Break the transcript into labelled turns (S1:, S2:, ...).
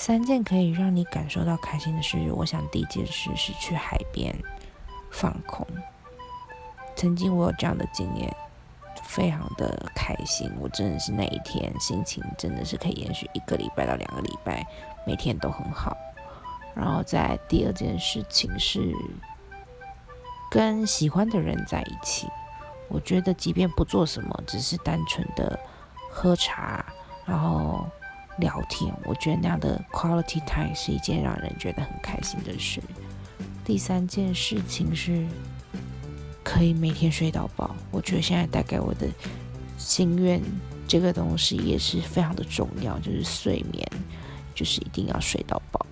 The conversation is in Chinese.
S1: 三件可以让你感受到开心的事，我想第一件事是去海边放空。曾经我有这样的经验，非常的开心。我真的是那一天心情真的是可以延续一个礼拜到两个礼拜，每天都很好。然后在第二件事情是跟喜欢的人在一起。我觉得即便不做什么，只是单纯的喝茶，然后聊天，我觉得那样的 quality time 是一件让人觉得很开心的事。第三件事情是可以每天睡到饱。我觉得现在带给我的心愿这个东西也是非常的重要，就是睡眠，就是一定要睡到饱。